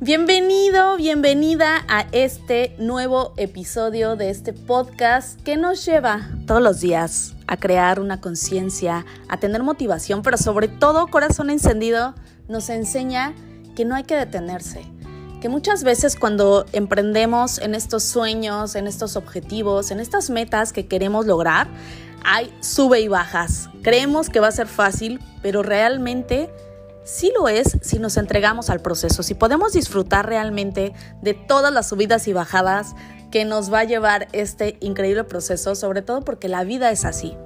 Bienvenido, bienvenida a este nuevo episodio de este podcast que nos lleva todos los días a crear una conciencia, a tener motivación, pero sobre todo corazón encendido nos enseña que no hay que detenerse, que muchas veces cuando emprendemos en estos sueños, en estos objetivos, en estas metas que queremos lograr, hay sube y bajas. Creemos que va a ser fácil, pero realmente sí lo es si nos entregamos al proceso, si podemos disfrutar realmente de todas las subidas y bajadas que nos va a llevar este increíble proceso, sobre todo porque la vida es así.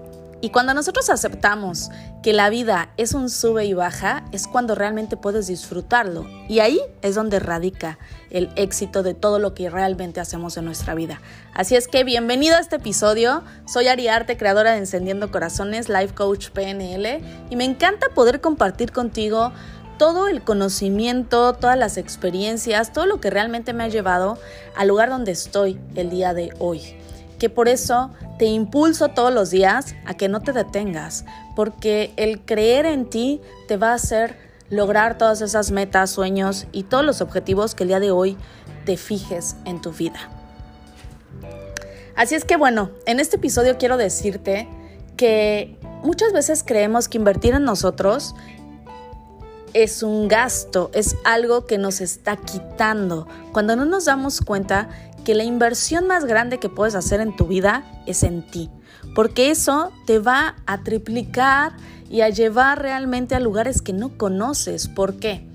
Y cuando nosotros aceptamos que la vida es un sube y baja, es cuando realmente puedes disfrutarlo. Y ahí es donde radica el éxito de todo lo que realmente hacemos en nuestra vida. Así es que bienvenido a este episodio. Soy Ariarte, creadora de Encendiendo Corazones, Life Coach PNL, y me encanta poder compartir contigo todo el conocimiento, todas las experiencias, todo lo que realmente me ha llevado al lugar donde estoy el día de hoy que por eso te impulso todos los días a que no te detengas, porque el creer en ti te va a hacer lograr todas esas metas, sueños y todos los objetivos que el día de hoy te fijes en tu vida. Así es que bueno, en este episodio quiero decirte que muchas veces creemos que invertir en nosotros es un gasto, es algo que nos está quitando, cuando no nos damos cuenta que la inversión más grande que puedes hacer en tu vida es en ti, porque eso te va a triplicar y a llevar realmente a lugares que no conoces. ¿Por qué?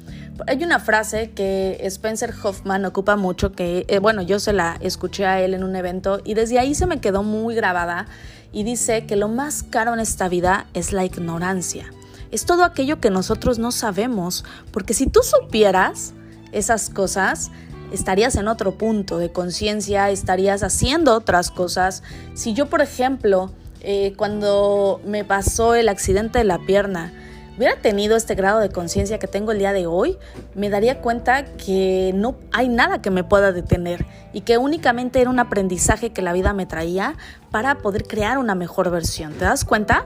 Hay una frase que Spencer Hoffman ocupa mucho, que eh, bueno, yo se la escuché a él en un evento y desde ahí se me quedó muy grabada y dice que lo más caro en esta vida es la ignorancia. Es todo aquello que nosotros no sabemos, porque si tú supieras esas cosas, estarías en otro punto de conciencia, estarías haciendo otras cosas. Si yo, por ejemplo, eh, cuando me pasó el accidente de la pierna, hubiera tenido este grado de conciencia que tengo el día de hoy, me daría cuenta que no hay nada que me pueda detener y que únicamente era un aprendizaje que la vida me traía para poder crear una mejor versión. ¿Te das cuenta?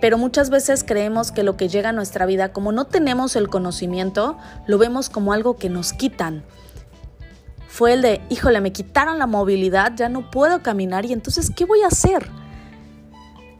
Pero muchas veces creemos que lo que llega a nuestra vida, como no tenemos el conocimiento, lo vemos como algo que nos quitan fue el de, híjole, me quitaron la movilidad, ya no puedo caminar y entonces, ¿qué voy a hacer?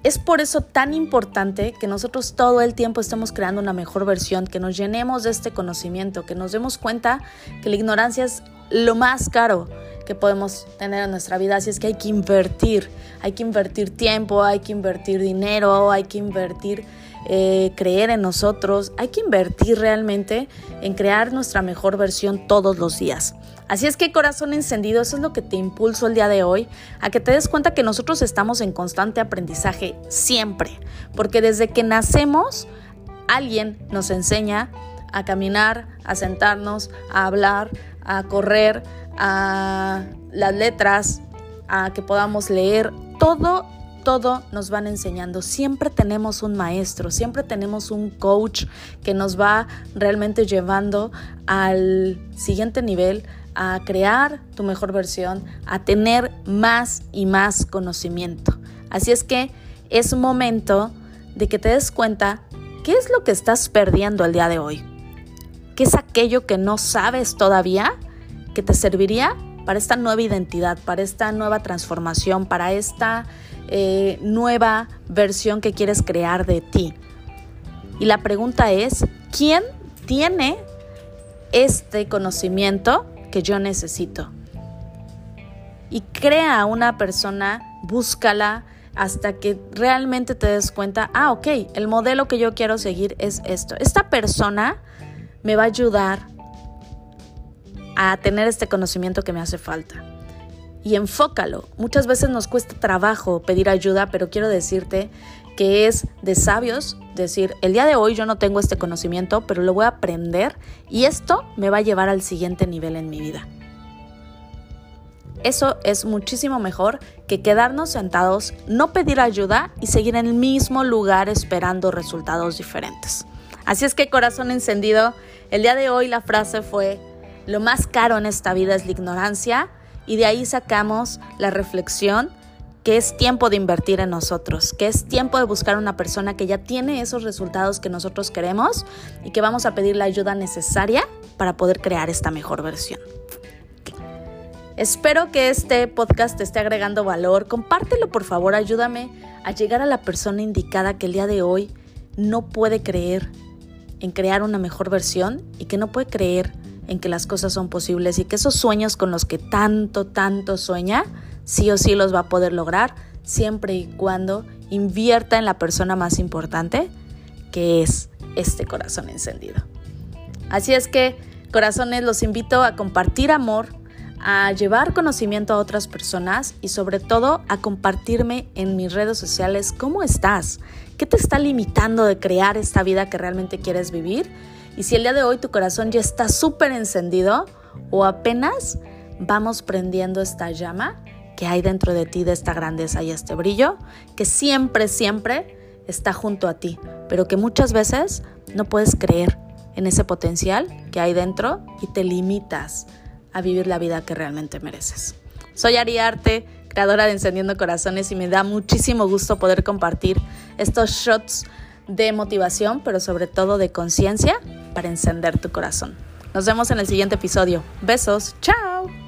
Es por eso tan importante que nosotros todo el tiempo estemos creando una mejor versión, que nos llenemos de este conocimiento, que nos demos cuenta que la ignorancia es lo más caro que podemos tener en nuestra vida. Así es que hay que invertir, hay que invertir tiempo, hay que invertir dinero, hay que invertir eh, creer en nosotros, hay que invertir realmente en crear nuestra mejor versión todos los días. Así es que corazón encendido, eso es lo que te impulso el día de hoy, a que te des cuenta que nosotros estamos en constante aprendizaje siempre, porque desde que nacemos, alguien nos enseña a caminar, a sentarnos, a hablar, a correr, a las letras, a que podamos leer, todo todo nos van enseñando. Siempre tenemos un maestro, siempre tenemos un coach que nos va realmente llevando al siguiente nivel, a crear tu mejor versión, a tener más y más conocimiento. Así es que es momento de que te des cuenta qué es lo que estás perdiendo el día de hoy. ¿Qué es aquello que no sabes todavía que te serviría para esta nueva identidad, para esta nueva transformación, para esta eh, nueva versión que quieres crear de ti. Y la pregunta es, ¿quién tiene este conocimiento que yo necesito? Y crea una persona, búscala hasta que realmente te des cuenta, ah, ok, el modelo que yo quiero seguir es esto. Esta persona me va a ayudar a tener este conocimiento que me hace falta y enfócalo. Muchas veces nos cuesta trabajo pedir ayuda, pero quiero decirte que es de sabios decir, el día de hoy yo no tengo este conocimiento, pero lo voy a aprender y esto me va a llevar al siguiente nivel en mi vida. Eso es muchísimo mejor que quedarnos sentados, no pedir ayuda y seguir en el mismo lugar esperando resultados diferentes. Así es que corazón encendido, el día de hoy la frase fue, lo más caro en esta vida es la ignorancia y de ahí sacamos la reflexión que es tiempo de invertir en nosotros, que es tiempo de buscar una persona que ya tiene esos resultados que nosotros queremos y que vamos a pedir la ayuda necesaria para poder crear esta mejor versión. Espero que este podcast te esté agregando valor. Compártelo, por favor, ayúdame a llegar a la persona indicada que el día de hoy no puede creer en crear una mejor versión y que no puede creer en que las cosas son posibles y que esos sueños con los que tanto, tanto sueña, sí o sí los va a poder lograr siempre y cuando invierta en la persona más importante, que es este corazón encendido. Así es que, corazones, los invito a compartir amor, a llevar conocimiento a otras personas y sobre todo a compartirme en mis redes sociales cómo estás, qué te está limitando de crear esta vida que realmente quieres vivir y si el día de hoy tu corazón ya está súper encendido o apenas vamos prendiendo esta llama que hay dentro de ti de esta grandeza y este brillo, que siempre, siempre está junto a ti, pero que muchas veces no puedes creer en ese potencial que hay dentro y te limitas a vivir la vida que realmente mereces. Soy Ari Arte, creadora de Encendiendo Corazones y me da muchísimo gusto poder compartir estos shots de motivación, pero sobre todo de conciencia para encender tu corazón. Nos vemos en el siguiente episodio. Besos, chao.